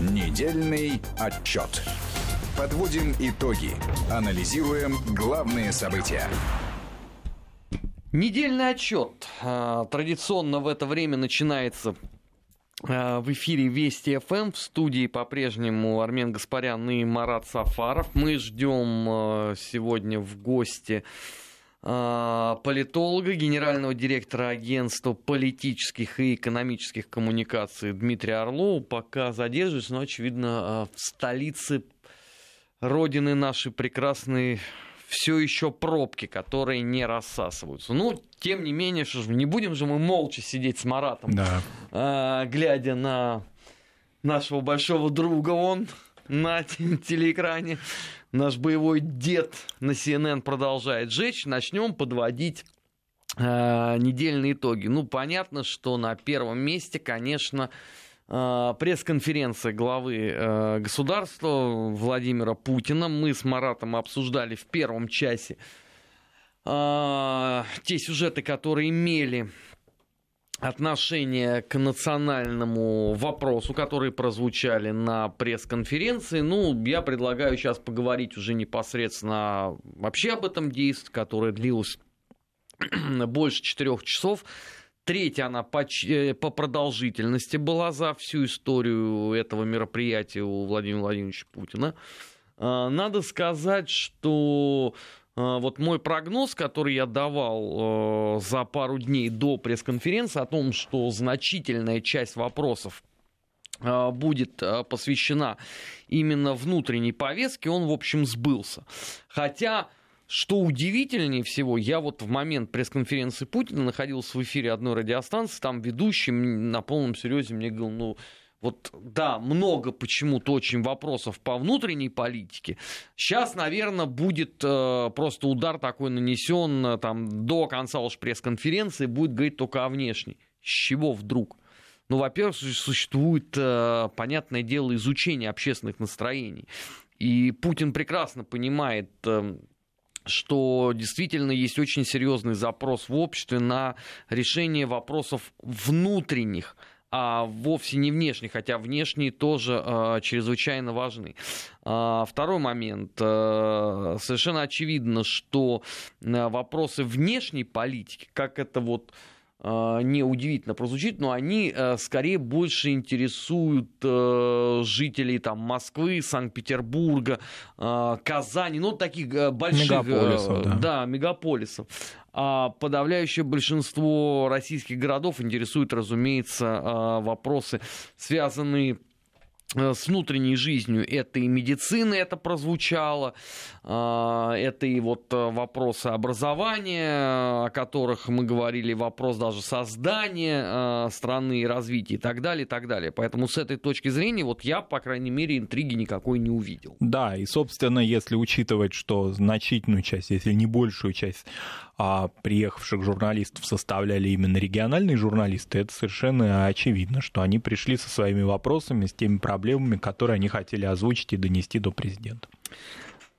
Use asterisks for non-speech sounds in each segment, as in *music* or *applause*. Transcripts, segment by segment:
Недельный отчет. Подводим итоги. Анализируем главные события. Недельный отчет. А, традиционно в это время начинается а, в эфире Вести ФМ в студии по-прежнему Армен Гаспарян и Марат Сафаров. Мы ждем а, сегодня в гости политолога, генерального директора агентства политических и экономических коммуникаций Дмитрия Орлова. Пока задерживаюсь, но, очевидно, в столице родины нашей прекрасной все еще пробки, которые не рассасываются. Ну, тем не менее, что же, не будем же мы молча сидеть с Маратом, да. а, глядя на нашего большого друга, он на *laughs* телеэкране, наш боевой дед на CNN продолжает жечь. Начнем подводить э, недельные итоги. Ну, понятно, что на первом месте, конечно, Э, пресс-конференция главы э, государства Владимира Путина. Мы с Маратом обсуждали в первом часе э, те сюжеты, которые имели отношение к национальному вопросу, которые прозвучали на пресс-конференции. Ну, я предлагаю сейчас поговорить уже непосредственно вообще об этом действии, которое длилось *clears throat* больше четырех часов. Третья она по, э, по продолжительности была за всю историю этого мероприятия у Владимира Владимировича Путина. А, надо сказать, что вот мой прогноз, который я давал э, за пару дней до пресс-конференции о том, что значительная часть вопросов а, будет посвящена именно внутренней повестке, он, в общем, сбылся. Хотя что удивительнее всего, я вот в момент пресс-конференции Путина находился в эфире одной радиостанции, там ведущий на полном серьезе мне говорил, ну, вот да, много почему-то очень вопросов по внутренней политике. Сейчас, наверное, будет э, просто удар такой нанесен э, там, до конца уж пресс-конференции, будет говорить только о внешней. С чего вдруг? Ну, во-первых, существует, э, понятное дело, изучение общественных настроений. И Путин прекрасно понимает э, что действительно есть очень серьезный запрос в обществе на решение вопросов внутренних, а вовсе не внешних, хотя внешние тоже э, чрезвычайно важны. Э, второй момент. Э, совершенно очевидно, что вопросы внешней политики, как это вот неудивительно прозвучит, но они э, скорее больше интересуют э, жителей там, Москвы, Санкт-Петербурга, Казани, ну, таких больших... Мегаполисов, да. да, мегаполисов. А подавляющее большинство российских городов интересуют, разумеется, вопросы, связанные Э, с внутренней жизнью. Это и медицина, это прозвучало, а, это и вот э, вопросы образования, о которых мы говорили, вопрос даже создания э, страны развития и так далее, и так далее. Поэтому с этой точки зрения вот я, по крайней мере, интриги никакой не увидел. Да, и, собственно, если учитывать, что значительную часть, если не большую часть а приехавших журналистов составляли именно региональные журналисты, это совершенно очевидно, что они пришли со своими вопросами, с теми проблемами, которые они хотели озвучить и донести до президента.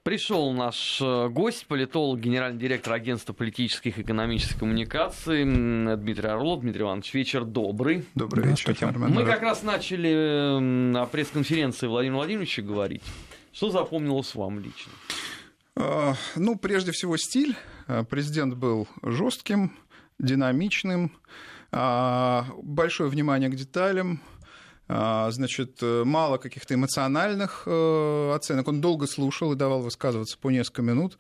Пришел наш э, гость, политолог, генеральный директор агентства политических и экономических коммуникаций Дмитрий Орлов. Дмитрий Иванович, вечер добрый. Добрый вечер. Мы как раз начали на пресс-конференции Владимира Владимировича говорить. Что запомнилось вам лично? А, ну, прежде всего, стиль. А, президент был жестким, динамичным, а, большое внимание к деталям, значит, мало каких-то эмоциональных э, оценок. Он долго слушал и давал высказываться по несколько минут.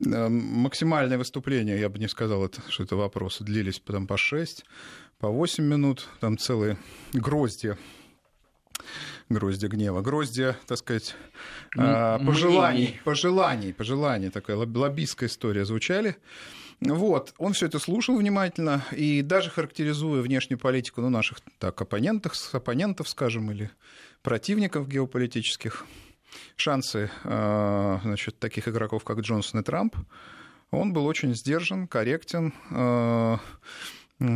Максимальное выступление, я бы не сказал, что это вопросы, длились потом по 6, по 8 минут, там целые грозди гроздья гнева, гроздья, так сказать, М- пожеланий, пожеланий, пожеланий, такая лоббистская история звучали. Вот, он все это слушал внимательно и даже характеризуя внешнюю политику ну, наших так, оппонентов, оппонентов, скажем, или противников геополитических, шансы а, значит, таких игроков, как Джонсон и Трамп, он был очень сдержан, корректен, а,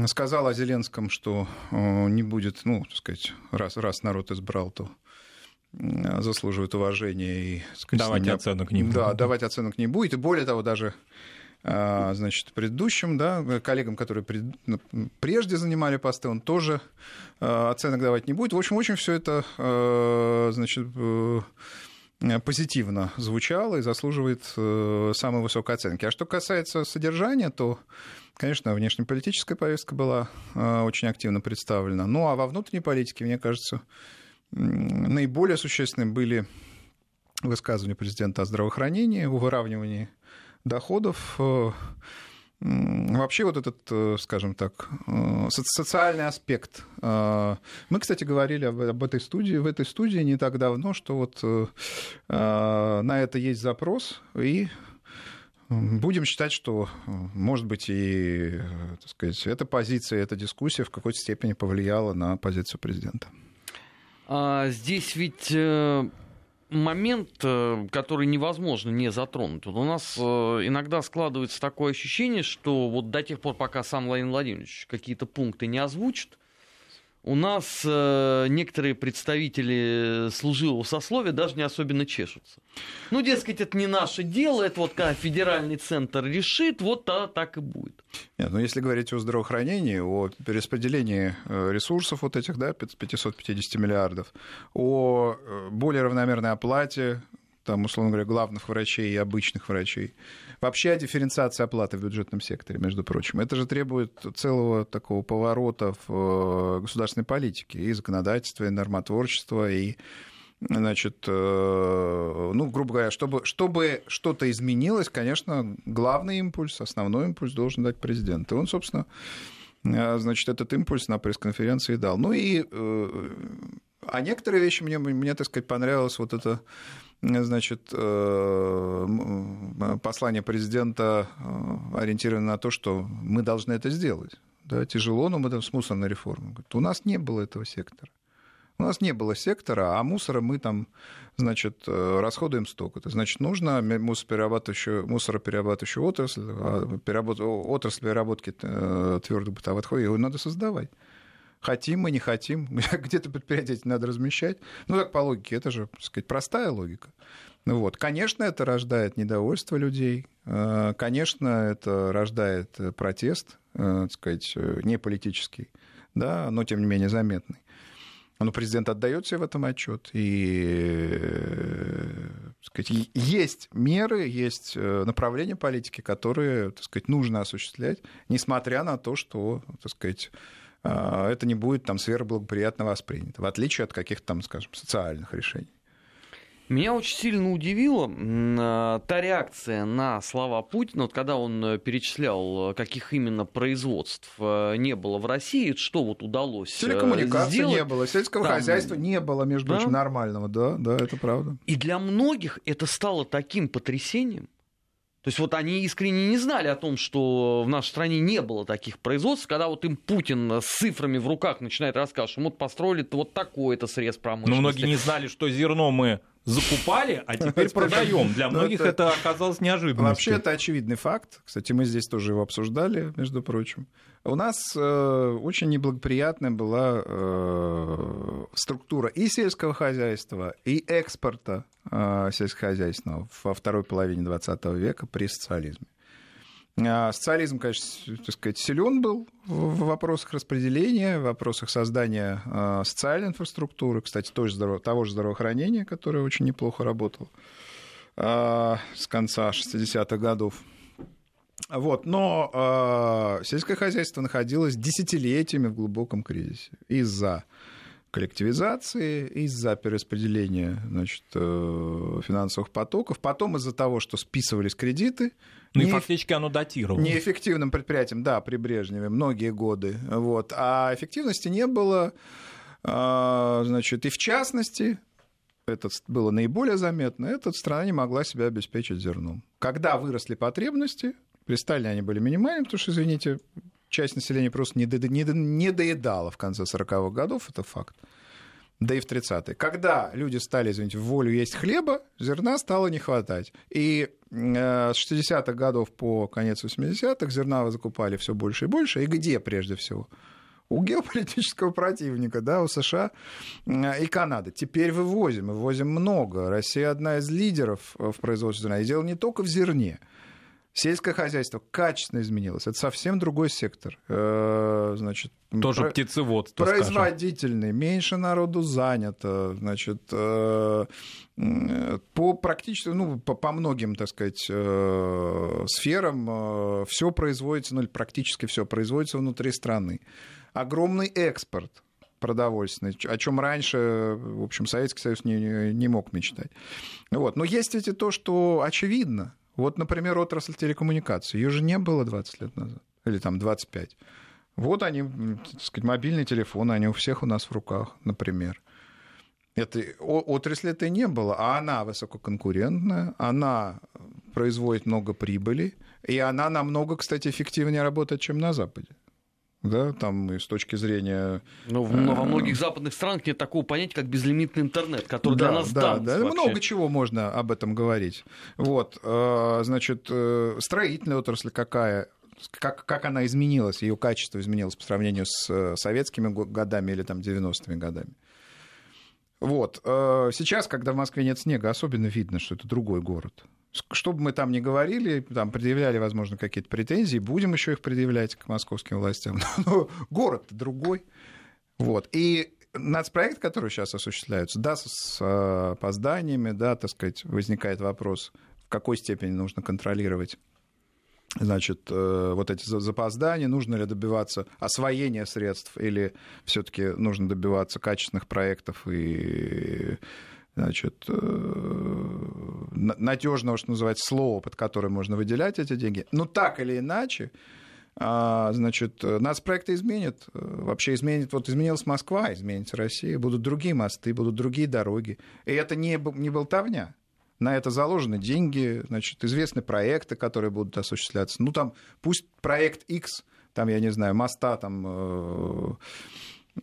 сказал о Зеленском, что э, не будет, ну, так сказать, раз, раз народ избрал, то заслуживает уважения и сказать, давать ним, оценок не будет. Да, давать оценок не будет. И более того, даже а, значит, предыдущим, да, коллегам, которые пред, ну, прежде занимали посты, он тоже а, оценок давать не будет. В общем, очень все это, а, значит, э, позитивно звучало и заслуживает э, самой высокой оценки. А что касается содержания, то, конечно, внешнеполитическая повестка была очень активно представлена. Ну, а во внутренней политике, мне кажется, наиболее существенными были высказывания президента о здравоохранении, выравнивании доходов. Э, вообще вот этот, э, скажем так, э, социальный аспект. Мы, кстати, говорили об этой студии, в этой студии не так давно, что вот на это есть запрос, и Будем считать, что, может быть, и так сказать, эта позиция, эта дискуссия в какой-то степени повлияла на позицию президента. А здесь ведь момент, э, который невозможно не затронуть. Вот у нас э, иногда складывается такое ощущение, что вот до тех пор, пока сам Владимир Владимирович какие-то пункты не озвучит, у нас э, некоторые представители служилого сословия даже не особенно чешутся. Ну, дескать, это не наше дело, это вот когда федеральный центр решит, вот то так и будет. Нет, ну если говорить о здравоохранении, о перераспределении э, ресурсов вот этих, да, 550 миллиардов, о э, более равномерной оплате, там, условно говоря, главных врачей и обычных врачей, Вообще о дифференциации оплаты в бюджетном секторе, между прочим. Это же требует целого такого поворота в э, государственной политике и законодательства, и нормотворчества, и Значит, э, ну, грубо говоря, чтобы, чтобы что-то изменилось, конечно, главный импульс, основной импульс должен дать президент. И он, собственно, э, значит, этот импульс на пресс-конференции дал. Ну и а некоторые вещи мне, мне, так сказать, понравилось вот это значит, э, послание президента э, ориентировано на то, что мы должны это сделать. Да, тяжело, но мы там с мусорной реформой. Говорит, у нас не было этого сектора. У нас не было сектора, а мусора мы там, значит, э, расходуем столько. Это значит, нужно мусороперерабатывающую, мусороперерабатывающую отрасль, а переработ... отрасль переработки твердых бытовых отходов, его надо создавать. Хотим мы, не хотим. *laughs* Где-то предприятие надо размещать. Ну, так по логике, это же, так сказать, простая логика. Ну вот. Конечно, это рождает недовольство людей. Э, конечно, это рождает протест, э, так сказать, э, не политический, да, но тем не менее заметный. Но президент отдает себе в этом отчет. И сказать, есть меры, есть направления политики, которые так сказать, нужно осуществлять, несмотря на то, что так сказать, это не будет там сверхблагоприятно воспринято, в отличие от каких-то там, скажем, социальных решений. Меня очень сильно удивила а, та реакция на слова Путина, вот когда он э, перечислял, каких именно производств э, не было в России, что вот удалось э, Телекоммуникации сделать. не было, сельского Там... хозяйства не было, между да? прочим, нормального, да, да, это правда. И для многих это стало таким потрясением, то есть вот они искренне не знали о том, что в нашей стране не было таких производств, когда вот им Путин с цифрами в руках начинает рассказывать, что мы вот построили вот такой-то срез промышленности. Но многие не знали, что зерно мы закупали, а *laughs* теперь продаем. Для многих это оказалось неожиданностью. Вообще это очевидный факт. Кстати, мы здесь тоже его обсуждали, между прочим. У нас э, очень неблагоприятная была э, структура и сельского хозяйства, и экспорта э, сельскохозяйственного во второй половине 20 века при социализме. А социализм, конечно, так сказать, силен был в вопросах распределения, в вопросах создания э, социальной инфраструктуры, кстати, того же, здраво- того же здравоохранения, которое очень неплохо работало э, с конца 60-х годов. Вот, но сельское хозяйство находилось десятилетиями в глубоком кризисе из-за коллективизации, из-за перераспределения значит, э, финансовых потоков, потом из-за того, что списывались кредиты. Ну и фактически оно датировало. Неэффективным предприятием, да, при Брежневе многие годы. Вот, а эффективности не было. Э, значит, и в частности, это было наиболее заметно, эта страна не могла себя обеспечить зерном. Когда выросли потребности, при Сталине они были минимальными, потому что, извините, часть населения просто не, до, не, не доедала в конце 40-х годов, это факт. Да и в 30-е. Когда люди стали, извините, в волю есть хлеба, зерна стало не хватать. И э, с 60-х годов по конец 80-х зерна вы закупали все больше и больше. И где прежде всего? у геополитического противника, да, у США э, и Канады. Теперь вывозим, вывозим много. Россия одна из лидеров в производстве зерна. И дело не только в зерне. Сельское хозяйство качественно изменилось. Это совсем другой сектор. Э, значит, Тоже про... птицеводство, Производительный, скажем. меньше народу занято. Значит, э, по практически, ну, по, по многим, так сказать, э, сферам все производится, ну, или практически все производится внутри страны. Огромный экспорт продовольственный, о чем раньше, в общем, Советский Союз не, не мог мечтать. Вот. Но есть ведь и то, что очевидно. Вот, например, отрасль телекоммуникаций. Ее же не было 20 лет назад. Или там 25. Вот они, так сказать, мобильные телефоны, они у всех у нас в руках, например. Это, отрасли это не было, а она высококонкурентная, она производит много прибыли, и она намного, кстати, эффективнее работает, чем на Западе да, там и с точки зрения... Ну, во э, многих западных странах нет такого понятия, как безлимитный интернет, который да, для нас да, дан. Да, вообще. много чего можно об этом говорить. Вот, э, значит, э, строительная отрасль какая, как, как она изменилась, ее качество изменилось по сравнению с советскими годами или там 90-ми годами. Вот. Сейчас, когда в Москве нет снега, особенно видно, что это другой город что бы мы там ни говорили, там предъявляли, возможно, какие-то претензии, будем еще их предъявлять к московским властям. *laughs* Но город другой. Вот. И нацпроект, который сейчас осуществляется, да, с опозданиями, да, так сказать, возникает вопрос, в какой степени нужно контролировать значит, э, вот эти запоздания, нужно ли добиваться освоения средств или все-таки нужно добиваться качественных проектов и значит, э, надежного, что называется, слова, под которое можно выделять эти деньги. Но так или иначе, а, значит, нас проекты изменят. Вообще изменит, вот изменилась Москва, изменится Россия, будут другие мосты, будут другие дороги. И это не, не болтовня. На это заложены деньги, значит, известны проекты, которые будут осуществляться. Ну, там, пусть проект X, там, я не знаю, моста, там, э,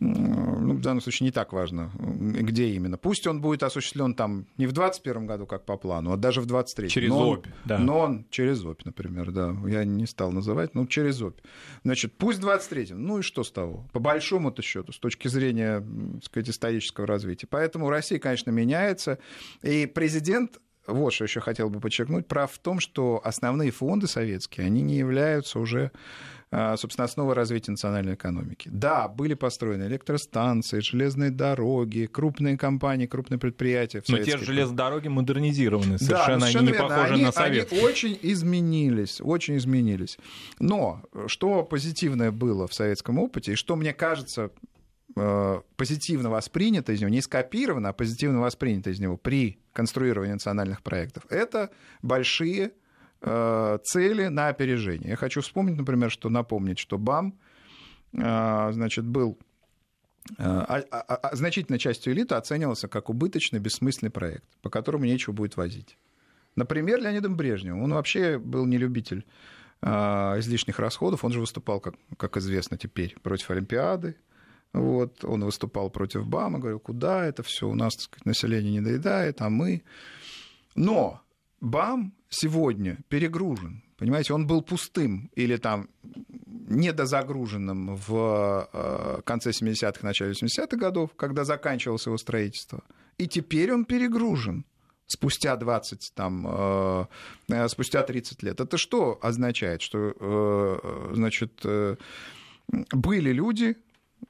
ну, в данном случае не так важно, где именно. Пусть он будет осуществлен там не в 2021 году, как по плану, а даже в 2023. Через но ОПИ, да. Но он через ОПИ, например, да. Я не стал называть, но через ОПИ. Значит, пусть в 23-м, ну и что с того? По большому-то счету, с точки зрения, так сказать, исторического развития. Поэтому Россия, конечно, меняется. И президент вот что еще хотел бы подчеркнуть, прав в том, что основные фонды советские, они не являются уже собственно, основа развития национальной экономики. Да, были построены электростанции, железные дороги, крупные компании, крупные предприятия. Но те же железные дороги модернизированы, совершенно, да, совершенно не верно. похожи они, на советские. Они очень изменились, очень изменились. Но что позитивное было в советском опыте, и что, мне кажется, э, позитивно воспринято из него, не скопировано, а позитивно воспринято из него при конструировании национальных проектов, это большие цели на опережение. Я хочу вспомнить, например, что напомнить, что БАМ э, значит, был э, а, а, а, значительной частью элиты оценивался как убыточный, бессмысленный проект, по которому нечего будет возить. Например, Леонидом Брежневым. Он вообще был не любитель излишних расходов. Он же выступал, как, как известно теперь, против Олимпиады. Вот. Он выступал против БАМа, говорил, куда это все, у нас так сказать, население не доедает, а мы... Но БАМ сегодня перегружен. Понимаете, он был пустым или там недозагруженным в э, конце 70-х, начале 80-х годов, когда заканчивалось его строительство. И теперь он перегружен спустя 20, там, э, э, спустя 30 лет. Это что означает? Что, значит, были люди,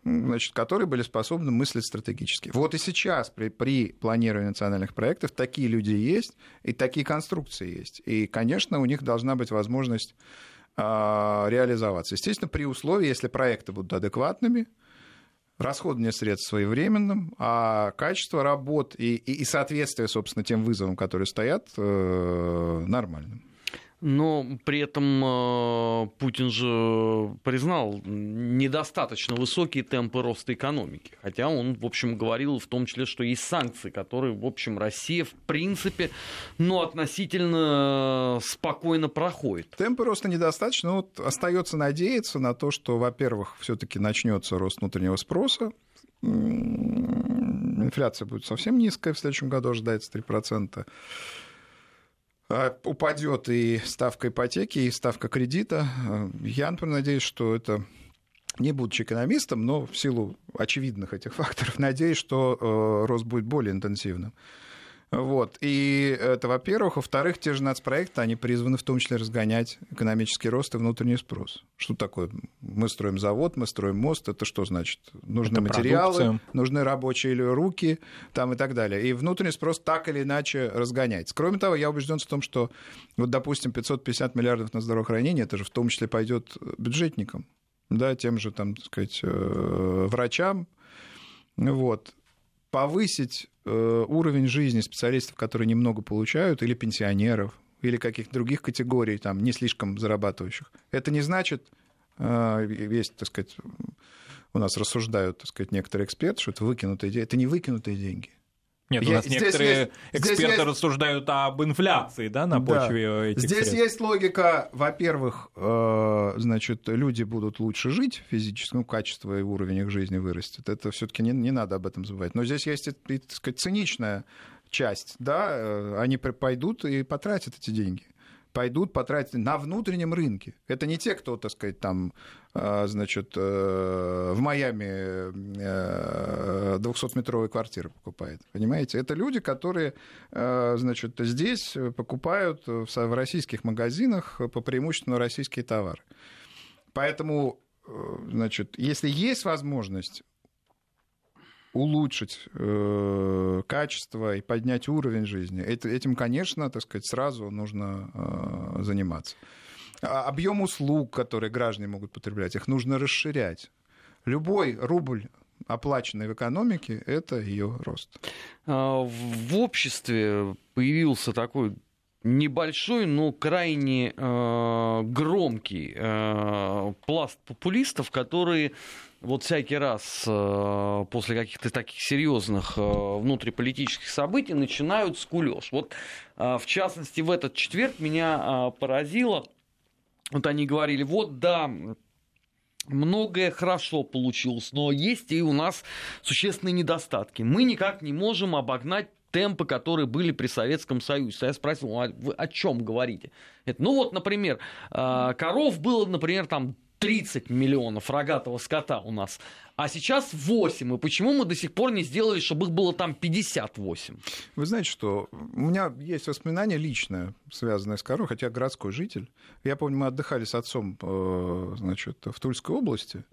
значит, которые были способны мыслить стратегически. Вот и сейчас при, при планировании национальных проектов такие люди есть, и такие конструкции есть. И, конечно, у них должна быть возможность э, реализоваться. Естественно, при условии, если проекты будут адекватными, расходование средств своевременным, а качество работ и, и, и соответствие, собственно, тем вызовам, которые стоят, э, нормальным. Но при этом э, Путин же признал недостаточно высокие темпы роста экономики. Хотя он, в общем, говорил в том числе, что есть санкции, которые, в общем, Россия, в принципе, ну, относительно спокойно проходит. Темпы роста недостаточно. Вот остается надеяться на то, что, во-первых, все-таки начнется рост внутреннего спроса. Инфляция будет совсем низкая, в следующем году ожидается 3%. А, упадет и ставка ипотеки, и ставка кредита. Я, например, надеюсь, что это не будучи экономистом, но в силу очевидных этих факторов, *laughs* надеюсь, что э, рост будет более интенсивным. Вот. И это, во-первых. Во-вторых, те же нацпроекты, они призваны в том числе разгонять экономический рост и внутренний спрос. Что такое? Мы строим завод, мы строим мост. Это что значит? Нужны это материалы, продукция. нужны рабочие руки там и так далее. И внутренний спрос так или иначе разгоняется. Кроме того, я убежден в том, что, вот, допустим, 550 миллиардов на здравоохранение, это же в том числе пойдет бюджетникам, да, тем же, там, так сказать, э, врачам. Вот повысить уровень жизни специалистов, которые немного получают, или пенсионеров, или каких-то других категорий, там, не слишком зарабатывающих. Это не значит, э, есть, так сказать, у нас рассуждают, так сказать, некоторые эксперты, что это выкинутые деньги. Это не выкинутые деньги. Нет, у нас некоторые есть, эксперты есть... рассуждают об инфляции, да, на почве да. этих Здесь средств. есть логика, во-первых, э, значит, люди будут лучше жить физически, ну, качество и уровень их жизни вырастет. Это все таки не, не надо об этом забывать. Но здесь есть, и, так сказать, циничная часть, да, э, они пойдут и потратят эти деньги пойдут потратить на внутреннем рынке. Это не те, кто, так сказать, там, а, значит, э, в Майами 200-метровые э, квартиры покупает. Понимаете? Это люди, которые, э, значит, здесь покупают в российских магазинах по преимущественно российские товары. Поэтому, значит, если есть возможность улучшить э, качество и поднять уровень жизни, это, этим, конечно, так сказать, сразу нужно э, заниматься. А объем услуг, которые граждане могут потреблять, их нужно расширять. Любой рубль оплаченный в экономике, это ее рост. А, в обществе появился такой небольшой, но крайне э, громкий э, пласт популистов, которые вот всякий раз э, после каких-то таких серьезных э, внутриполитических событий начинают скулеж. Вот э, в частности в этот четверг меня поразило, вот они говорили, вот да, многое хорошо получилось, но есть и у нас существенные недостатки. Мы никак не можем обогнать темпы, которые были при Советском Союзе. Я спросил, а вы о чем говорите? Это, ну вот, например, коров было, например, там 30 миллионов рогатого скота у нас, а сейчас 8. И почему мы до сих пор не сделали, чтобы их было там 58? Вы знаете, что у меня есть воспоминание личное, связанное с коровой, хотя городской житель. Я помню, мы отдыхали с отцом э, значит, в Тульской области,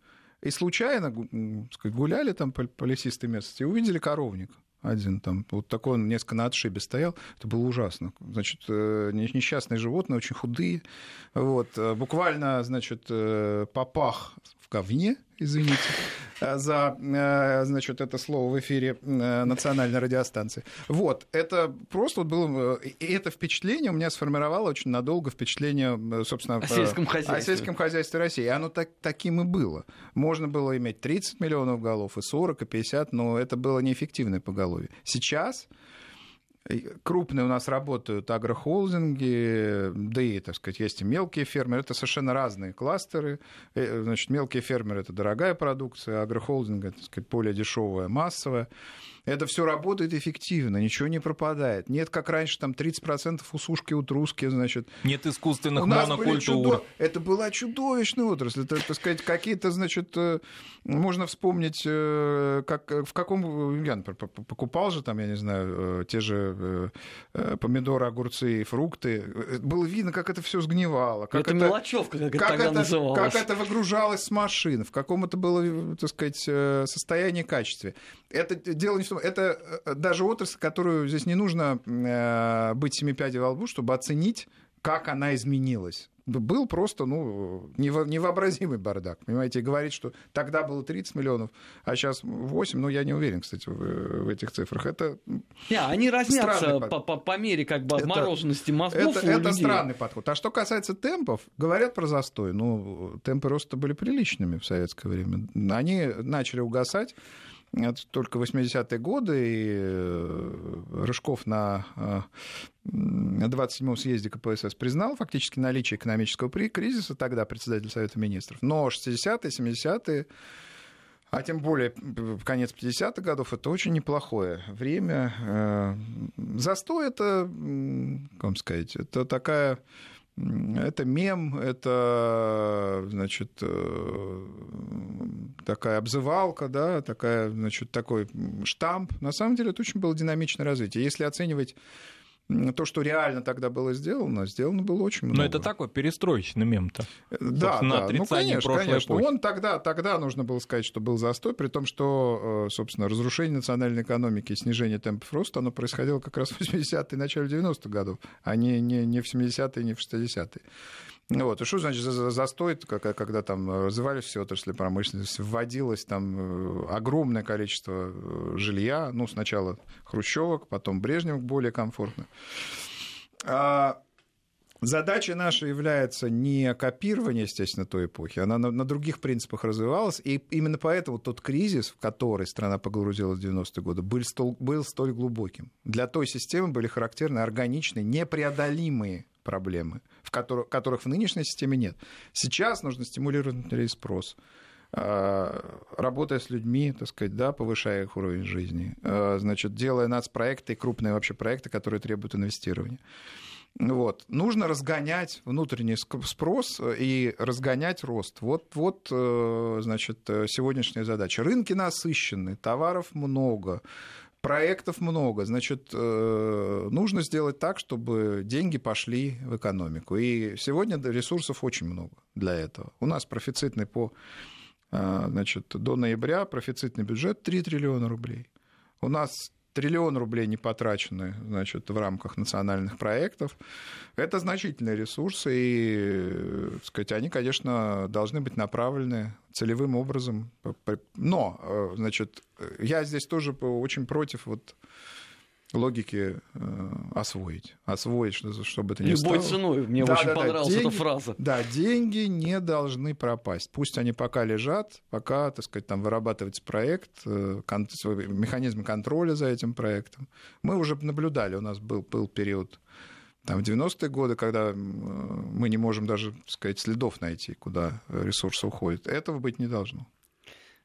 и случайно гуляли там по, по лесистой местности и увидели коровник один там. Вот такой он несколько на отшибе стоял. Это было ужасно. Значит, э, несчастные животные, очень худые. Вот. Э, буквально, значит, э, попах в говне, извините, за, значит, это слово в эфире национальной радиостанции. Вот, это просто было... И это впечатление у меня сформировало очень надолго впечатление, собственно... О сельском хозяйстве. О сельском хозяйстве России. И оно так, таким и было. Можно было иметь 30 миллионов голов, и 40, и 50, но это было неэффективное поголовье. Сейчас крупные у нас работают агрохолдинги, да и, так сказать, есть и мелкие фермеры. Это совершенно разные кластеры. Э, значит, мелкие фермеры – это дорогая продукция, агрохолдинг – это, так сказать, более дешевая, массовая это все работает эффективно, ничего не пропадает. Нет, как раньше, там 30% усушки, утруски, значит. Нет искусственных У нас монокультур. Чудо... Это была чудовищная отрасль. Это, так сказать, какие-то, значит, э, можно вспомнить, э, как, в каком... Я, например, покупал же там, я не знаю, э, те же помидоры, огурцы и фрукты. Было видно, как это все сгнивало. Как это, это мелочевка, как, как это, называлось. Как это выгружалось с машин, в каком это было, так сказать, состоянии качестве. Это дело не это э, даже отрасль, которую здесь не нужно э, быть семипядей во лбу, чтобы оценить, как она изменилась. Был просто ну, невообразимый бардак. Понимаете, и говорить, что тогда было 30 миллионов, а сейчас 8, ну, я не уверен, кстати, в, в этих цифрах. Это не, они разнятся по, по, по мере как бы обмороженности мозгов Это, это странный подход. А что касается темпов, говорят про застой. Ну, темпы роста были приличными в советское время. Они начали угасать это только 80-е годы, и э, Рыжков на 27-м съезде КПСС признал фактически наличие экономического кризиса, тогда председатель Совета Министров. Но 60-е, 70-е, а тем более конец 50-х годов, это очень неплохое время. Э, застой это, как вам сказать, это такая Это мем, это, значит, э, такая обзывалка, да, такая, значит, такой штамп. На самом деле это очень было динамичное развитие. Если оценивать то, что реально тогда было сделано, сделано было очень много. Но это такой перестроечный мем-то. Э, да, да. ну, конечно, конечно. Эпохи. Он тогда, тогда нужно было сказать, что был застой, при том, что, э, собственно, разрушение национальной экономики и снижение темпов роста, оно происходило как раз в 80-е и начале 90-х годов, а не, не, не в 70-е, не в 60-е. Ну вот. И что значит застой, когда там развивались все отрасли промышленности, вводилось там э, огромное количество э, жилья, ну, сначала хрущевок, потом брежневок более комфортно. А Задача наша является не копирование, естественно, той эпохи, она на, на других принципах развивалась, и именно поэтому тот кризис, в который страна погрузилась в 90-е годы, был столь, был столь глубоким. Для той системы были характерны органичные, непреодолимые проблемы, в которых, которых в нынешней системе нет. Сейчас нужно стимулировать спрос а, работая с людьми, так сказать, да, повышая их уровень жизни, а, значит, делая нацпроекты крупные вообще проекты, которые требуют инвестирования. Вот. Нужно разгонять внутренний спрос и разгонять рост. Вот, вот э, значит, сегодняшняя задача. Рынки насыщены, товаров много, проектов много. Значит, э, нужно сделать так, чтобы деньги пошли в экономику. И сегодня ресурсов очень много для этого. У нас профицитный по э, значит, до ноября профицитный бюджет 3 триллиона рублей. У нас триллион рублей не потрачены значит, в рамках национальных проектов. Это значительные ресурсы, и так сказать, они, конечно, должны быть направлены целевым образом. Но, э, значит, я здесь тоже очень против вот логики э, освоить. Освоить, чтобы это не Любой стало. ценой. Мне да, очень да, понравилась да, деньги, эта фраза. Да, деньги не должны пропасть. Пусть они пока лежат, пока, так сказать, там вырабатывается проект, э, кон- механизм контроля за этим проектом. Мы уже наблюдали, у нас был, был период там, в 90-е годы, когда мы не можем даже, так сказать, следов найти, куда ресурсы уходят. Этого быть не должно.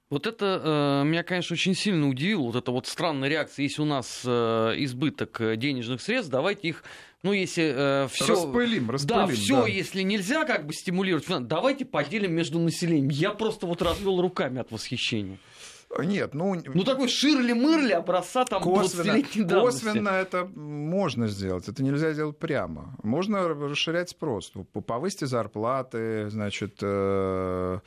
Вот это э, меня, конечно, очень сильно удивило, вот эта вот странная реакция. Если у нас э, избыток э, денежных средств, давайте их, ну, если э, все... Распылим, распылим. Да, все, да. если нельзя как бы стимулировать, давайте поделим между населением. Я просто вот развел руками от восхищения. Нет, ну... Ну, такой Ширли-мырли образца там косвенно, косвенно это можно сделать, это нельзя сделать прямо. Можно расширять спрос, повысьте зарплаты, значит, э,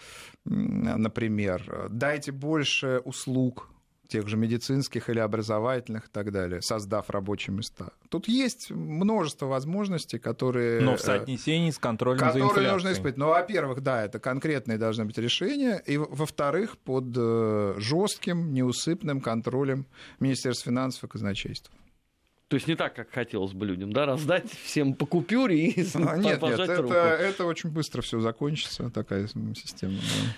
например, дайте больше услуг тех же медицинских или образовательных и так далее, создав рабочие места. Тут есть множество возможностей, которые... Но в э, соотнесении с контролем которые за инфляцией. нужно испытать. Ну, во-первых, да, это конкретные должны быть решения, и, во-вторых, под э, жестким, неусыпным контролем Министерства финансов и казначейства. То есть не так, как хотелось бы людям, да, раздать всем по купюре и а, Нет, нет, это, это очень быстро все закончится, такая система. Да.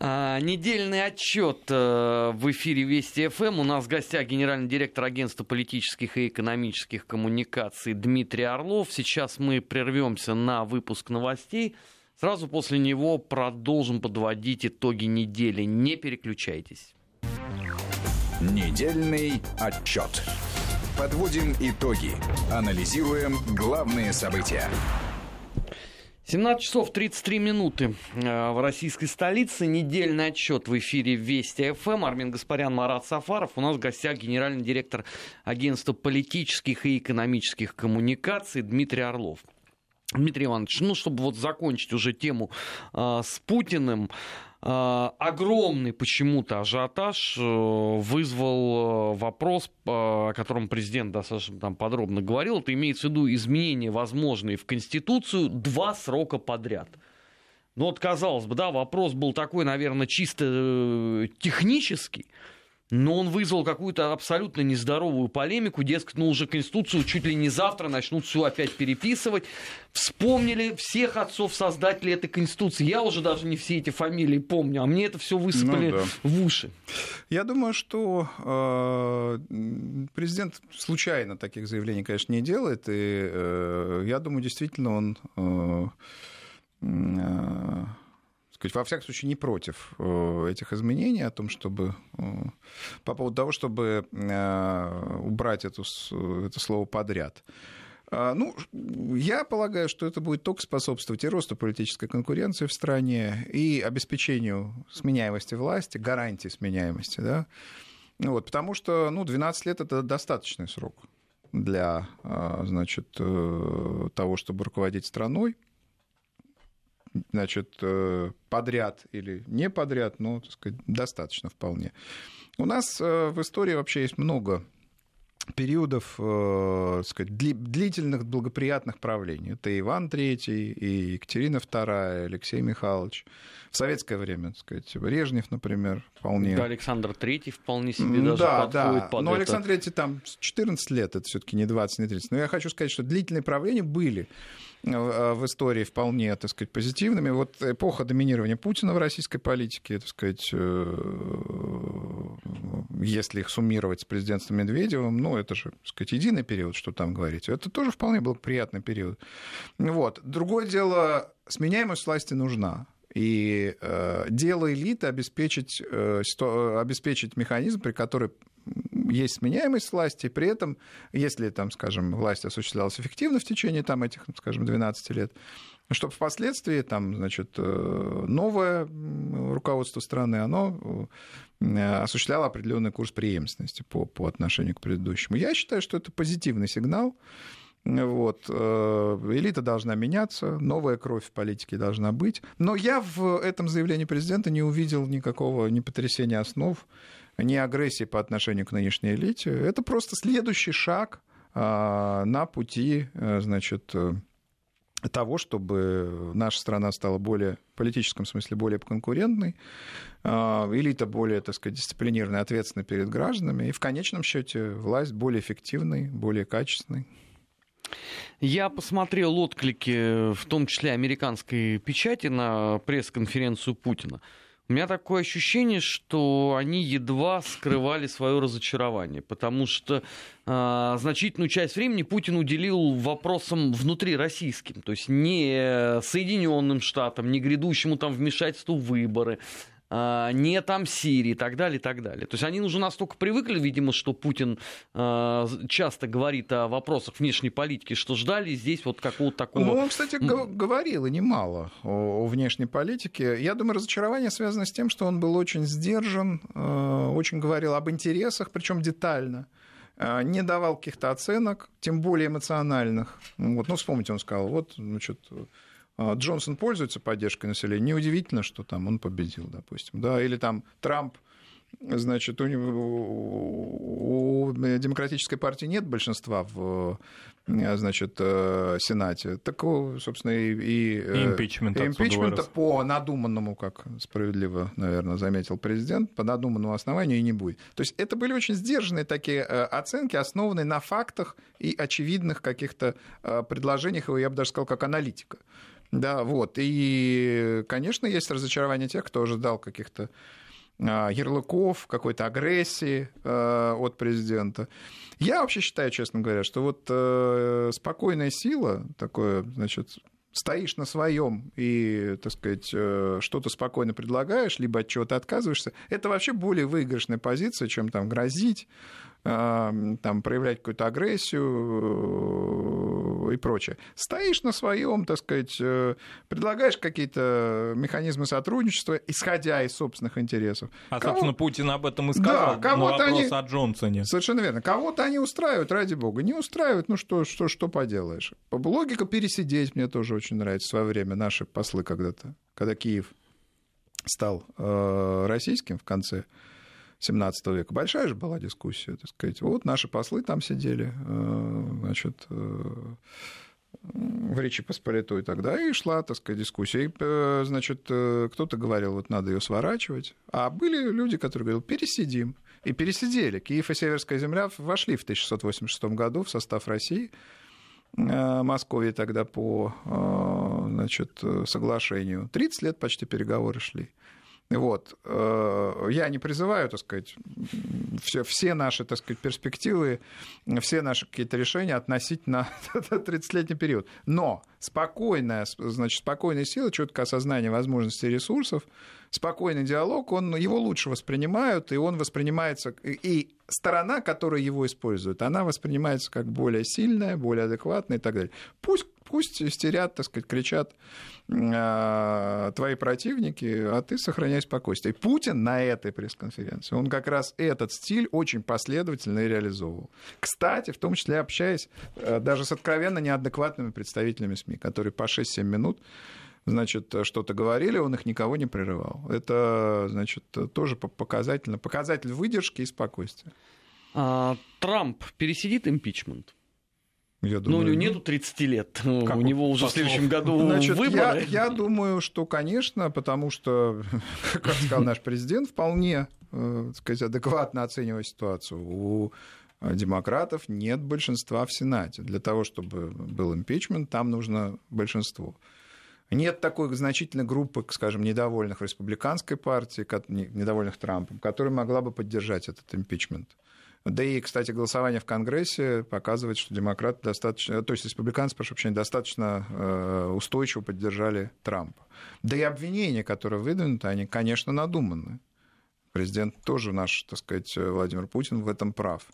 А, недельный отчет э, в эфире Вести ФМ. У нас в гостях генеральный директор агентства политических и экономических коммуникаций Дмитрий Орлов. Сейчас мы прервемся на выпуск новостей. Сразу после него продолжим подводить итоги недели. Не переключайтесь. Недельный отчет. Подводим итоги. Анализируем главные события. 17 часов 33 минуты э, в российской столице. Недельный отчет в эфире Вести ФМ. Армин Гаспарян, Марат Сафаров. У нас в гостях генеральный директор агентства политических и экономических коммуникаций Дмитрий Орлов. Дмитрий Иванович, ну, чтобы вот закончить уже тему э, с Путиным, Э, огромный почему-то ажиотаж э, вызвал э, вопрос, о котором президент достаточно там подробно говорил. Это имеется в виду изменения, возможные в Конституцию, два срока подряд. Ну вот, казалось бы, да, вопрос был такой, наверное, чисто технический но он вызвал какую-то абсолютно нездоровую полемику, дескать, ну уже Конституцию чуть ли не завтра начнут все опять переписывать. Вспомнили всех отцов-создателей этой Конституции. Я уже даже не все эти фамилии помню, а мне это все высыпали ну, да. в уши. Я думаю, что э, президент случайно таких заявлений, конечно, не делает, и э, я думаю, действительно он... Э, э, сказать, во всяком случае, не против э, этих изменений, о том, чтобы э, по поводу того, чтобы э, убрать эту, это слово подряд. Ну, я полагаю, что это будет только способствовать и росту политической конкуренции в стране, и обеспечению сменяемости власти, гарантии сменяемости, да. Вот, потому что, ну, 12 лет — это достаточный срок для, значит, того, чтобы руководить страной значит, э, подряд или не подряд, но, так сказать, достаточно вполне. У нас э, в истории вообще есть много периодов э, сказать, длительных благоприятных правлений. Это Иван III, и Екатерина II, Алексей Михайлович. В советское время, так сказать, Брежнев, например, вполне. Да, Александр III вполне себе даже да, подходит да. под Но это. Александр III там 14 лет, это все-таки не 20, не 30. Но я хочу сказать, что длительные правления были в истории вполне, так сказать, позитивными. Вот эпоха доминирования Путина в российской политике, так сказать, э, если их суммировать с президентством Медведевым, ну, это же, так сказать, единый период, что там говорить. Это тоже вполне был приятный период. Вот. Другое дело, сменяемость власти нужна. И э, дело элиты обеспечить, э, обеспечить механизм, при котором есть сменяемость власти, при этом, если, там, скажем, власть осуществлялась эффективно в течение там, этих, скажем, 12 лет, чтобы впоследствии там, значит, э, новое руководство страны, оно э, осуществляло определенный курс преемственности по, по отношению к предыдущему. Я считаю, что это позитивный сигнал. Вот. Э, элита должна меняться, новая кровь в политике должна быть. Но я в этом заявлении президента не увидел никакого ни потрясения основ, ни агрессии по отношению к нынешней элите. Это просто следующий шаг а, на пути, э, значит, э, того, чтобы наша страна стала более, в политическом смысле, более конкурентной, а, элита более, так сказать, дисциплинированной, ответственной перед гражданами, и в конечном счете власть более эффективной, более качественной. Я посмотрел отклики, в том числе американской печати, на пресс-конференцию Путина. У меня такое ощущение, что они едва скрывали свое разочарование, потому что э, значительную часть времени Путин уделил вопросам внутри российским, то есть не Соединенным Штатам, не грядущему там вмешательству в выборы, не там Сирии и так далее, и так далее. То есть они уже настолько привыкли, видимо, что Путин а, часто говорит о вопросах внешней политики, что ждали здесь вот какого-то такого... Ну, он, кстати, говорил и немало о, внешней политике. Я думаю, разочарование связано с тем, что он был очень сдержан, а, очень говорил об интересах, причем детально не давал каких-то оценок, тем более эмоциональных. Вот, ну, вспомните, он сказал, вот, значит, а, Джонсон пользуется поддержкой населения, неудивительно, что там он победил, допустим. Да? Или там Трамп значит, у, него, у демократической партии нет большинства в значит, э, Сенате. Так, собственно, и, и э, импичмента, импичмента по надуманному, как справедливо, наверное, заметил президент, по надуманному основанию и не будет. То есть это были очень сдержанные такие э, оценки, основанные на фактах и очевидных каких-то предложениях, я бы даже сказал, как аналитика. Да, вот. И, конечно, есть разочарование тех, кто ожидал каких-то а, ярлыков, какой-то агрессии э, от президента. Я вообще считаю, честно говоря, что вот э, спокойная сила, такое, значит, стоишь на своем и, так сказать, э, что-то спокойно предлагаешь, либо от чего-то отказываешься, это вообще более выигрышная позиция, чем там грозить, там, проявлять какую-то агрессию и прочее. Стоишь на своем, так сказать, э, предлагаешь какие-то механизмы сотрудничества, исходя из собственных интересов. А, Кого... собственно, Путин об этом и сказал да, на вопрос они... о Джонсоне. Совершенно верно. Кого-то они устраивают, ради бога. Не устраивают, ну что, что, что поделаешь. Логика пересидеть мне тоже очень нравится в свое время. Наши послы когда-то, когда Киев стал э, российским в конце 17 века. Большая же была дискуссия, так сказать. Вот наши послы там сидели, э, значит, э, в Речи Посполитой тогда и шла, так сказать, дискуссия. И, э, значит, кто-то говорил, вот надо ее сворачивать. А были люди, которые говорили, пересидим. И пересидели. Киев и Северская земля вошли в 1686 году в состав России. Московии тогда по значит, соглашению. 30 лет почти переговоры шли. Вот. Э, я не призываю, так сказать, все, все наши, так сказать, перспективы, все наши какие-то решения относить на *laughs* 30-летний период. Но спокойная, значит, спокойная сила, четкое осознание возможностей ресурсов, спокойный диалог, он, его лучше воспринимают, и он воспринимается, и сторона, которая его использует, она воспринимается как более сильная, более адекватная и так далее. Пусть пусть истерят, так сказать, кричат э, твои противники, а ты сохраняй спокойствие. Путин на этой пресс-конференции, он как раз этот стиль очень последовательно и реализовывал. Кстати, в том числе общаясь э, даже с откровенно неадекватными представителями СМИ, которые по 6-7 минут значит, что-то говорили, он их никого не прерывал. Это, значит, тоже показательно, показатель выдержки и спокойствия. А, Трамп пересидит импичмент? Я думаю, ну, у него нету 30 лет. Ну, как у него уже в следующем году Значит, выборы. Я, я думаю, что, конечно, потому что, *laughs* как сказал наш президент, вполне э, сказать, адекватно оценивая ситуацию. У демократов нет большинства в Сенате. Для того, чтобы был импичмент, там нужно большинство. Нет такой значительной группы, скажем, недовольных республиканской партии, недовольных Трампом, которая могла бы поддержать этот импичмент. Да и, кстати, голосование в Конгрессе показывает, что демократы достаточно, то есть республиканцы, прошу прощения, достаточно э, устойчиво поддержали Трампа. Да и обвинения, которые выдвинуты, они, конечно, надуманы. Президент тоже наш, так сказать, Владимир Путин в этом прав.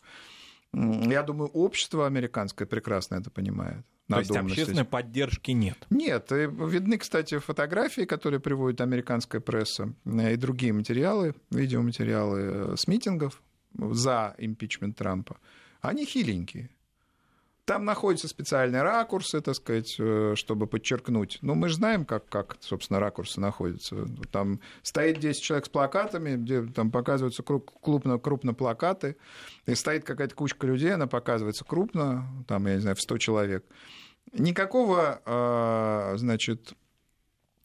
Я думаю, общество американское прекрасно это понимает. То есть общественной поддержки нет? Нет. И видны, кстати, фотографии, которые приводит американская пресса, и другие материалы, видеоматериалы э, с митингов за импичмент Трампа. Они хиленькие. Там находятся специальные ракурсы, так сказать, э, чтобы подчеркнуть. Ну, мы же знаем, как, как, собственно, ракурсы находятся. Там стоит 10 человек с плакатами, где там показываются крупно, крупно плакаты, и стоит какая-то кучка людей, она показывается крупно, там, я не знаю, в 100 человек. Никакого, а, значит,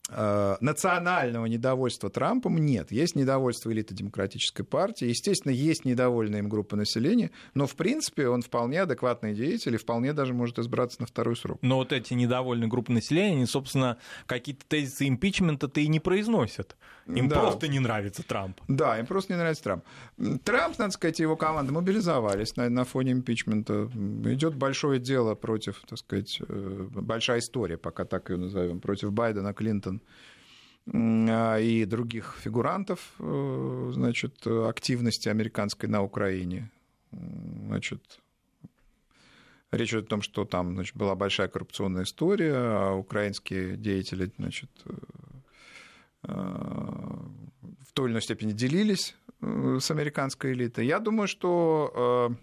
национального недовольства Трампом нет. Есть недовольство элиты демократической партии. Естественно, есть недовольная им группа населения, но, в принципе, он вполне адекватный деятель и вполне даже может избраться на второй срок. Но вот эти недовольные группы населения, они, собственно, какие-то тезисы импичмента-то и не произносят. Им да. просто не нравится Трамп. Да, им просто не нравится Трамп. Трамп, надо сказать, и его команда мобилизовались на, на фоне импичмента. Идет большое дело против, так сказать, э, большая история, пока так ее назовем, против Байдена, Клинтон а, и других фигурантов э, значит, активности американской на Украине. Значит, Речь идет о том, что там значит, была большая коррупционная история, а украинские деятели значит, в той или иной степени делились э, с американской элитой. Я думаю, что э,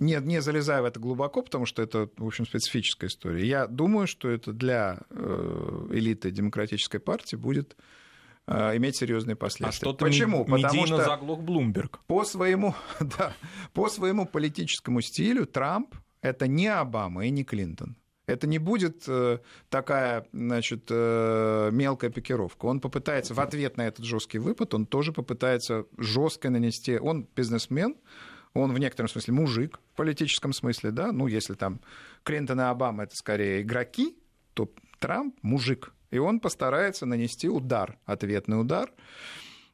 нет, не залезая в это глубоко, потому что это, в общем, специфическая история. Я думаю, что это для э, элиты демократической партии будет иметь серьезные последствия. А что-то Почему? Потому что заглох Блумберг. По своему, *laughs* да, по своему политическому стилю Трамп это не Обама и не Клинтон это не будет э, такая, значит, э, мелкая пикировка. Он попытается в ответ на этот жесткий выпад, он тоже попытается жестко нанести. Он бизнесмен, он в некотором смысле мужик в политическом смысле, да, ну, если там Клинтон и Обама это скорее игроки, то Трамп мужик, и он постарается нанести удар, ответный удар.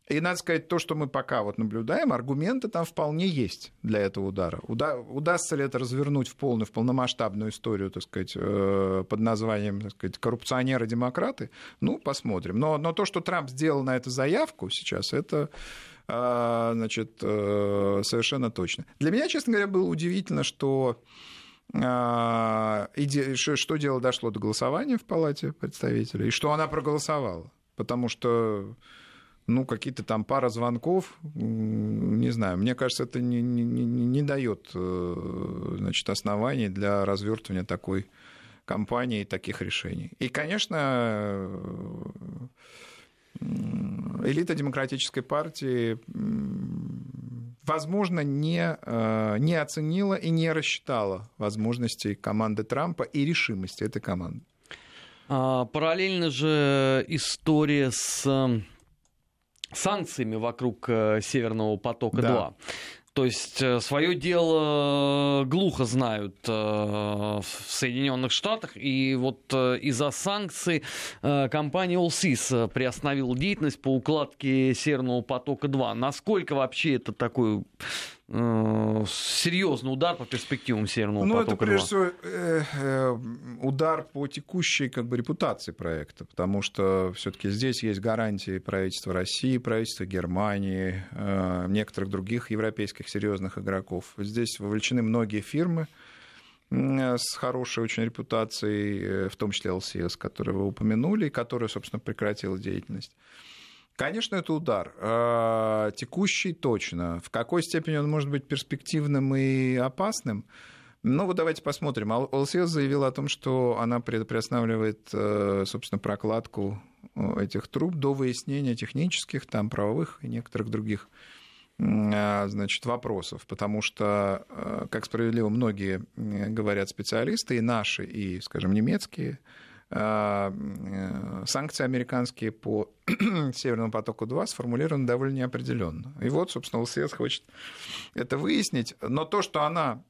И надо сказать, то, что мы пока вот наблюдаем, аргументы там вполне есть для этого удара. Уда- удастся ли это развернуть в полную, в полномасштабную историю, так сказать, э- под названием, так сказать, коррупционеры-демократы? Ну, посмотрим. Но, но то, что Трамп сделал на эту заявку сейчас, это значит, э- совершенно точно. Для меня, честно говоря, было удивительно, что э- что дело дошло до голосования в Палате представителей, и что она проголосовала. Потому что ну, какие-то там пара звонков, не знаю, мне кажется, это не, не, не, дает э, значит, оснований для развертывания такой кампании и таких решений. И, конечно, э, элита демократической партии, возможно, не, э, не оценила и не рассчитала возможностей команды Трампа и решимости этой команды. А, параллельно же история с санкциями вокруг э, Северного потока-2. Да. То есть э, свое дело глухо знают э, в Соединенных Штатах, и вот из-за санкций компания Allseas приостановила деятельность по укладке Северного потока 2. Насколько вообще это такой э, серьезный удар по перспективам Северного ну, потока. это прежде всего э, э, удар по текущей как бы, репутации проекта, потому что все-таки здесь есть гарантии правительства России, правительства Германии, э, некоторых других европейских серьезных игроков. Здесь вовлечены многие фирмы с хорошей очень репутацией, в том числе ЛСС, которую вы упомянули, и которая, собственно, прекратила деятельность. Конечно, это удар. А, текущий точно. В какой степени он может быть перспективным и опасным? Ну, вот давайте посмотрим. ЛСС заявила о том, что она приостанавливает, э, собственно, прокладку э, этих труб до выяснения технических, там, правовых и некоторых других а, значит, вопросов, потому что, э, как справедливо многие говорят специалисты, и наши, и, скажем, немецкие, санкции американские по *clears throat* Северному потоку-2 сформулированы довольно неопределенно. И вот, собственно, ЛСС хочет это выяснить. Но то, что она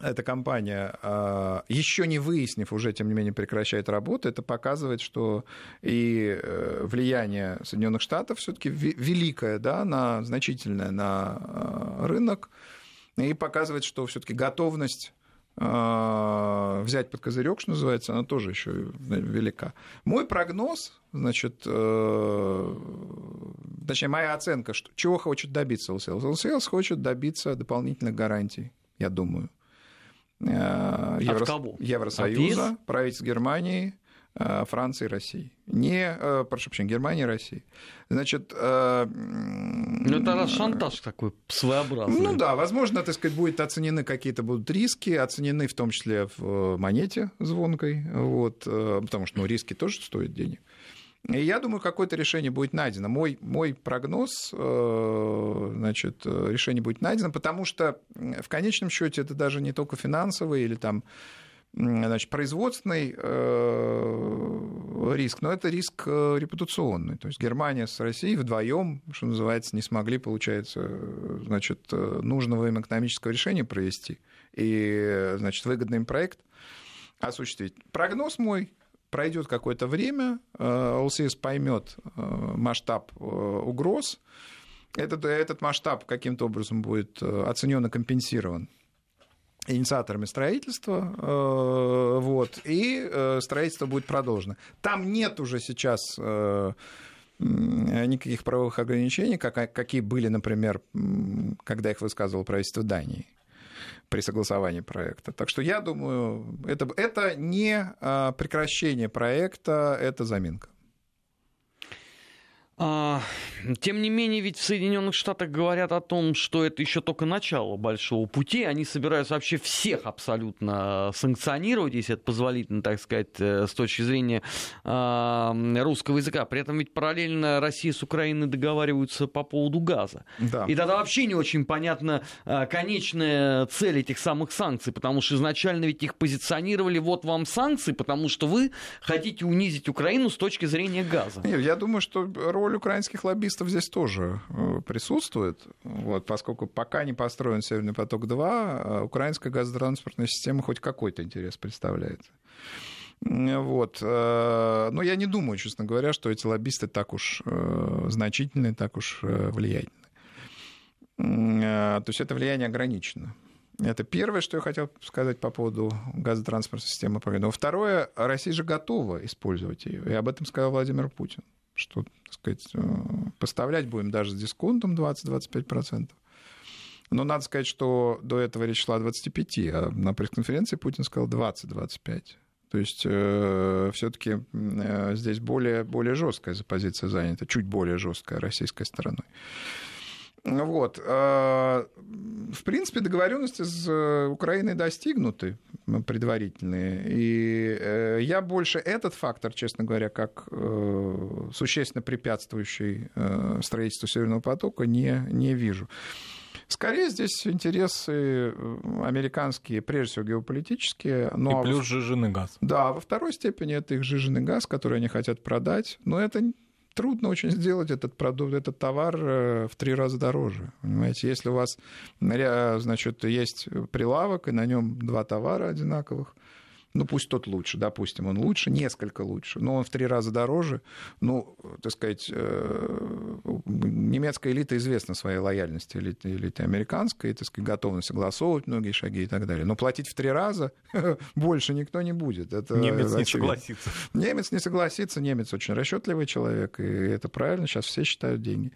эта компания, а, еще не выяснив, уже, тем не менее, прекращает работу, это показывает, что и э, влияние Соединенных Штатов все-таки великое, да, на, значительное на а, рынок, и показывает, что все-таки готовность а, взять под козырек, что называется, она тоже еще велика. Мой прогноз, значит, э, точнее, моя оценка, что, чего хочет добиться ЛСЛ. ЛСЛ хочет добиться дополнительных гарантий, я думаю. Э, Евро... От кого? Евросоюза, От правительства Германии, Э, Франции и России. Не, э, прошу прощения, Германии и России. Значит... Э, ну, это шантаж такой своеобразный. Ну да, возможно, так сказать, будет оценены какие-то будут риски, оценены в том числе в монете звонкой, вот, потому что ну, риски тоже стоят денег. И я думаю, какое-то решение будет найдено. Мой, мой прогноз, значит, решение будет найдено, потому что в конечном счете это даже не только финансовый или там значит, производственный э, риск, но это риск э, репутационный. То есть Германия с Россией вдвоем, что называется, не смогли, получается, значит, э, нужного им экономического решения провести и, значит, выгодный им проект осуществить. Прогноз мой пройдет какое-то время, ЛСС поймет масштаб угроз, этот, этот масштаб каким-то образом будет оценен и компенсирован инициаторами строительства, э, вот, и э, строительство будет продолжено. Там нет уже сейчас э, никаких правовых ограничений, как, какие были, например, когда их высказывало правительство Дании при согласовании проекта. Так что я думаю, это, это не прекращение проекта, это заминка. А, тем не менее, ведь в Соединенных Штатах говорят о том, что это еще только начало большого пути. Они собираются вообще всех абсолютно санкционировать, если это позволительно, так сказать, э, с точки зрения э, русского языка. При этом ведь параллельно Россия с Украиной договариваются по поводу газа. Да. И тогда вообще не очень понятна э, конечная цель этих самых санкций, потому что изначально ведь их позиционировали вот вам санкции, потому что вы хотите унизить Украину с точки зрения газа. Нет, я думаю, что роль роль украинских лоббистов здесь тоже э, присутствует, вот, поскольку пока не построен Северный поток-2, э, украинская газотранспортная система хоть какой-то интерес представляет. Вот. Э, но я не думаю, честно говоря, что эти лоббисты так уж значительные, так уж влиятельны. То есть это влияние ограничено. Это первое, что я хотел сказать по поводу газотранспортной системы. Но второе, Россия же готова использовать ее. И об этом сказал Владимир Путин что, так сказать, э, поставлять будем даже с дисконтом 20-25%. Но надо сказать, что до этого речь шла о 25, а на пресс-конференции Путин сказал 20-25. То есть э, все-таки э, здесь более, более жесткая позиция занята, чуть более жесткая российской стороной. Вот. Э, в принципе, договоренности с э, Украиной достигнуты предварительные. И э, я больше этот фактор, честно говоря, как существенно препятствующий строительству Северного потока, не, не вижу. Скорее здесь интересы американские, прежде всего геополитические. Но И а плюс жиженый газ. Да, во второй степени это их жиженый газ, который они хотят продать. Но это трудно очень сделать этот продукт, этот товар э, в три раза дороже. Понимаете, если у вас значит, есть прилавок, и на нем два товара одинаковых, ну пусть тот лучше, допустим, он лучше, несколько лучше, но он в три раза дороже, ну, так сказать, э, немецкая элита известна своей лояльности элиты, элиты американской, так сказать, готовы согласовывать многие шаги и так далее. Но платить в три раза *laughs* больше никто не будет. Это немец очевидно. не согласится. Немец не согласится, немец очень расчетливый человек, и это правильно, сейчас все считают деньги.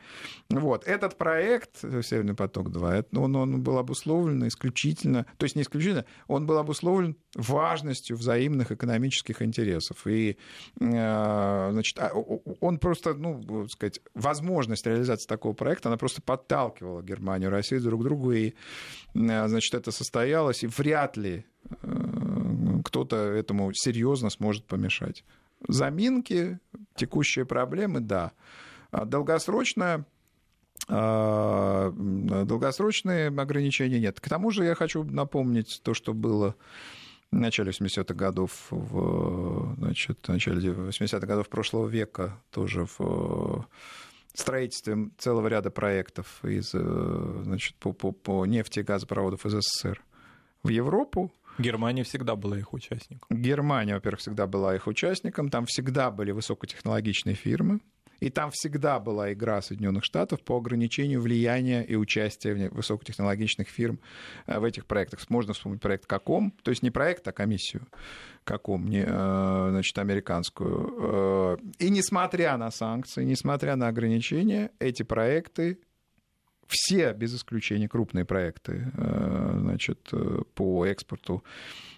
Вот. Этот проект «Северный поток-2», он, он был обусловлен исключительно, то есть не исключительно, он был обусловлен важностью взаимных экономических интересов. И, э, значит, а, он просто, ну, сказать, возможность реализации такого проекта, она просто подталкивала Германию и Россию друг к другу, и, э, значит, это состоялось, и вряд ли э, кто-то этому серьезно сможет помешать. Заминки, текущие проблемы, да. А долгосрочная долгосрочные ограничения нет. К тому же я хочу напомнить то, что было в начале 80-х годов, в, значит, в начале 80-х годов прошлого века тоже в строительстве целого ряда проектов из, значит, по, по, по нефти и газопроводов из СССР в Европу. Германия всегда была их участником. Германия, во-первых, всегда была их участником. Там всегда были высокотехнологичные фирмы. И там всегда была игра Соединенных Штатов по ограничению влияния и участия высокотехнологичных фирм э, в этих проектах. Можно вспомнить проект «Каком», то есть не проект, а комиссию «Каком», не, э, значит, американскую. Э, и несмотря на санкции, несмотря на ограничения, эти проекты все, без исключения, крупные проекты значит, по экспорту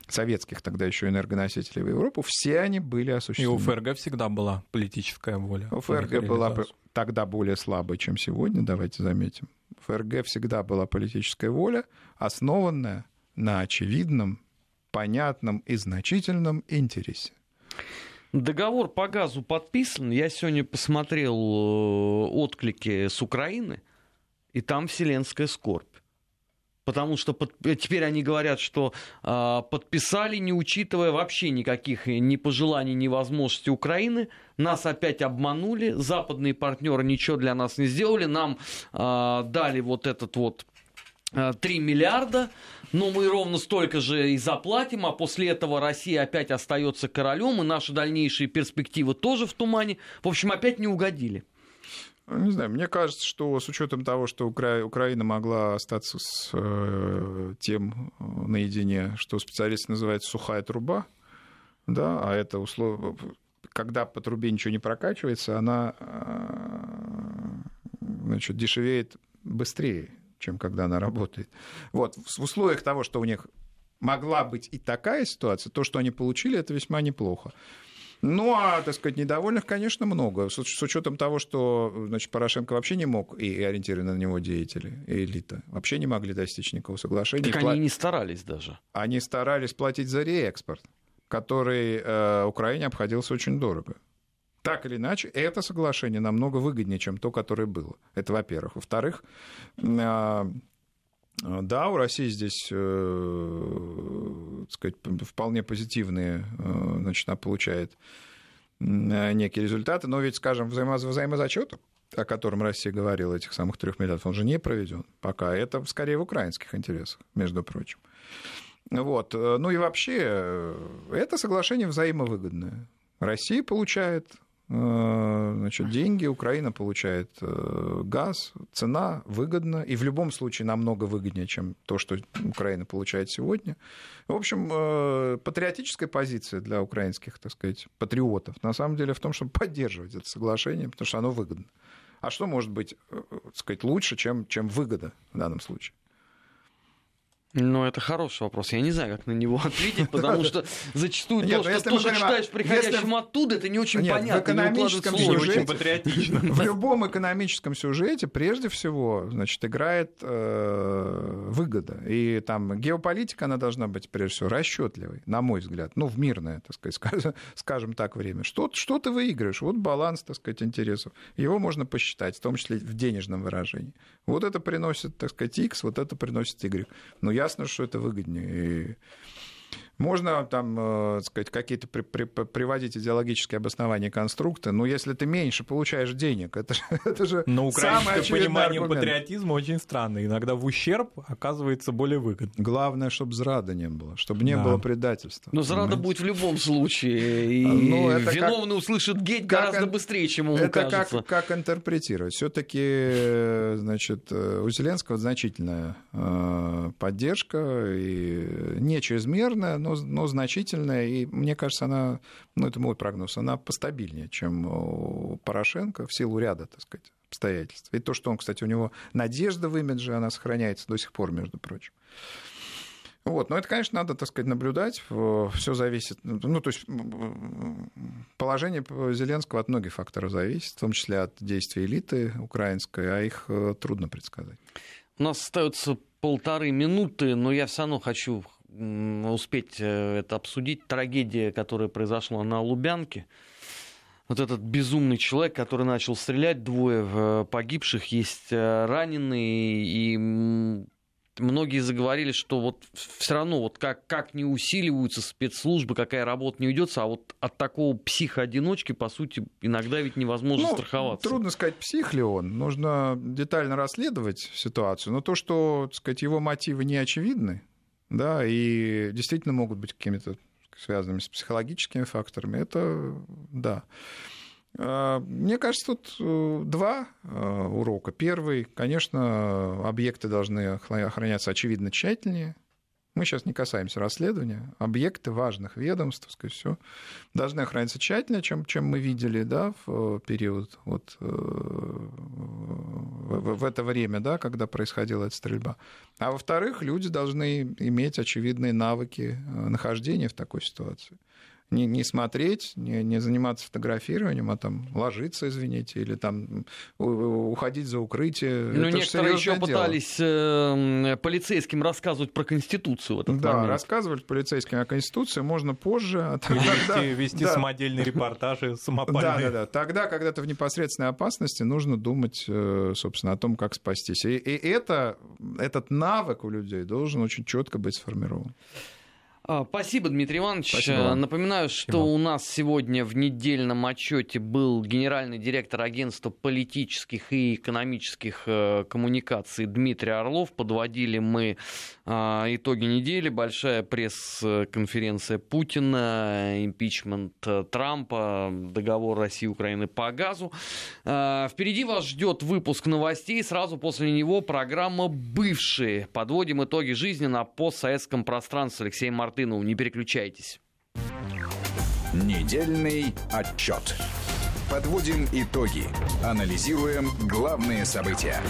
советских тогда еще энергоносителей в Европу, все они были осуществлены. И у ФРГ всегда была политическая воля. У ФРГ была тогда более слабой, чем сегодня, давайте заметим. У ФРГ всегда была политическая воля, основанная на очевидном, понятном и значительном интересе. Договор по газу подписан. Я сегодня посмотрел э, отклики с Украины, и там вселенская скорбь потому что под, теперь они говорят, что э, подписали, не учитывая вообще никаких ни пожеланий, ни возможностей Украины. Нас опять обманули, западные партнеры ничего для нас не сделали, нам э, дали вот этот вот 3 миллиарда, но мы ровно столько же и заплатим, а после этого Россия опять остается королем, и наши дальнейшие перспективы тоже в тумане. В общем, опять не угодили. Не знаю, мне кажется, что с учетом того, что Укра... Украина могла остаться с э, тем э, наедине, что специалисты называют сухая труба, да, а это условие, когда по трубе ничего не прокачивается, она э, значит, дешевеет быстрее, чем когда она работает. Вот, в условиях того, что у них могла быть и такая ситуация, то, что они получили, это весьма неплохо. Ну, а, так сказать, недовольных, конечно, много. С, с учетом того, что значит, Порошенко вообще не мог, и ориентированы на него деятели, и элита, вообще не могли достичь никакого соглашения. Так они не старались даже. Они старались платить за реэкспорт, который э, Украине обходился очень дорого. Так или иначе, это соглашение намного выгоднее, чем то, которое было. Это во-первых. Во-вторых, э, да, у России здесь, э, так сказать, вполне позитивные, э, значит, она получает некие результаты, но ведь, скажем, взаимо взаимозачет, о котором Россия говорила, этих самых трех миллиардов, он же не проведен пока. Это скорее в украинских интересах, между прочим. Вот. Ну и вообще, это соглашение взаимовыгодное. Россия получает Э, значит, деньги, Украина получает э, газ, цена выгодна, и в любом случае намного выгоднее, чем то, что Украина получает сегодня. В общем, э, патриотическая позиция для украинских, так сказать, патриотов на самом деле в том, чтобы поддерживать это соглашение, потому что оно выгодно. А что может быть, так сказать, лучше, чем, чем выгода в данном случае? Ну, это хороший вопрос. Я не знаю, как на него *laughs* ответить, потому что зачастую то, ну, что ты читаешь приходящим оттуда, это не очень понятно. В экономическом сюжете, патриотично. *laughs* В любом экономическом сюжете прежде всего, значит, играет э, выгода. И там геополитика, она должна быть, прежде всего, расчетливой, на мой взгляд. Ну, в мирное, так сказать, *laughs* скажем так, время. Что, что ты выигрываешь? Вот баланс, так сказать, интересов. Его можно посчитать, в том числе в денежном выражении. Вот это приносит, так сказать, X, вот это приносит Y. Но ясно, что это выгоднее. И Можно там, э, сказать, какие-то при, при, приводить идеологические обоснования конструкта, но если ты меньше получаешь денег, это же, *laughs* это же Но украинское понимание аргумент. патриотизма очень странно. Иногда в ущерб оказывается более выгодно. Главное, чтобы зрада не было, чтобы не Да. было предательства. Но зрада понимаете? будет в любом случае. *laughs* И Ну, это как- виновный услышит геть как гораздо эн- быстрее, чем ему Это кажется. как, как интерпретировать? Все-таки, значит, э, у Зеленского значительная э, поддержка, и не чрезмерная, но, но значительная, и мне кажется, она, ну это мой прогноз, она постабильнее, чем у Порошенко в силу ряда, так сказать, обстоятельств. И то, что он, кстати, у него надежда в имидже, она сохраняется до сих пор, между прочим. Вот, но это, конечно, надо, так сказать, наблюдать. Все зависит. Ну, то есть положение Зеленского от многих факторов зависит, в том числе от действий элиты украинской, а их э, трудно предсказать. У нас остается полторы минуты, но я все равно хочу успеть э, это обсудить. Трагедия, которая произошла на Лубянке. Вот этот безумный человек, который начал стрелять, двое э, погибших, есть э, раненые, и многие заговорили, что вот все равно, вот как, как не усиливаются спецслужбы, какая работа не ведется, а вот от такого психоодиночки, по сути, иногда ведь невозможно Ну, страховаться. Трудно сказать, псих ли он. Нужно детально расследовать ситуацию. Но то, что так сказать, его мотивы не очевидны, да, и действительно могут быть какими-то связанными с психологическими факторами, это да. А, Мне кажется, тут э, два э, урока. Первый, конечно, объекты должны охраняться очевидно тщательнее. Мы сейчас не касаемся расследования. Объекты важных ведомств, сказать, все должны охраняться тщательнее, чем, чем мы видели да, в э, период вот, э, в, в это время, да, когда происходила эта стрельба. А во-вторых, люди должны иметь очевидные навыки э, нахождения в такой ситуации. Не, не смотреть, не, не заниматься фотографированием, а там ложиться, извините, или там уходить за укрытие. Ну, некоторые еще дело. пытались э, полицейским рассказывать про Конституцию в этот Да, момент. рассказывать полицейским о Конституции можно позже. А тогда- вести, вести да. самодельные репортажи *laughs* Да, самопальные. да, да. Тогда, когда ты в непосредственной опасности, нужно думать, э, собственно, о том, как спастись. И, и это, этот навык у людей должен очень четко быть сформирован. А, Спасибо, Дмитрий Иванович. Спасибо Э. Напоминаю, что Спасибо. у нас сегодня в недельном отчете был генеральный директор агентства политических и экономических э, коммуникаций Дмитрий Орлов. Подводили мы а, итоги недели. Большая пресс-конференция Путина, импичмент э, Трампа, договор России и Украины по газу. Впереди вас ждет выпуск новостей. Сразу после него программа «Бывшие». Подводим итоги жизни на постсоветском пространстве с Алексеем Мартыновым. Не переключайтесь. Недельный отчет. Подводим итоги. Анализируем главные события.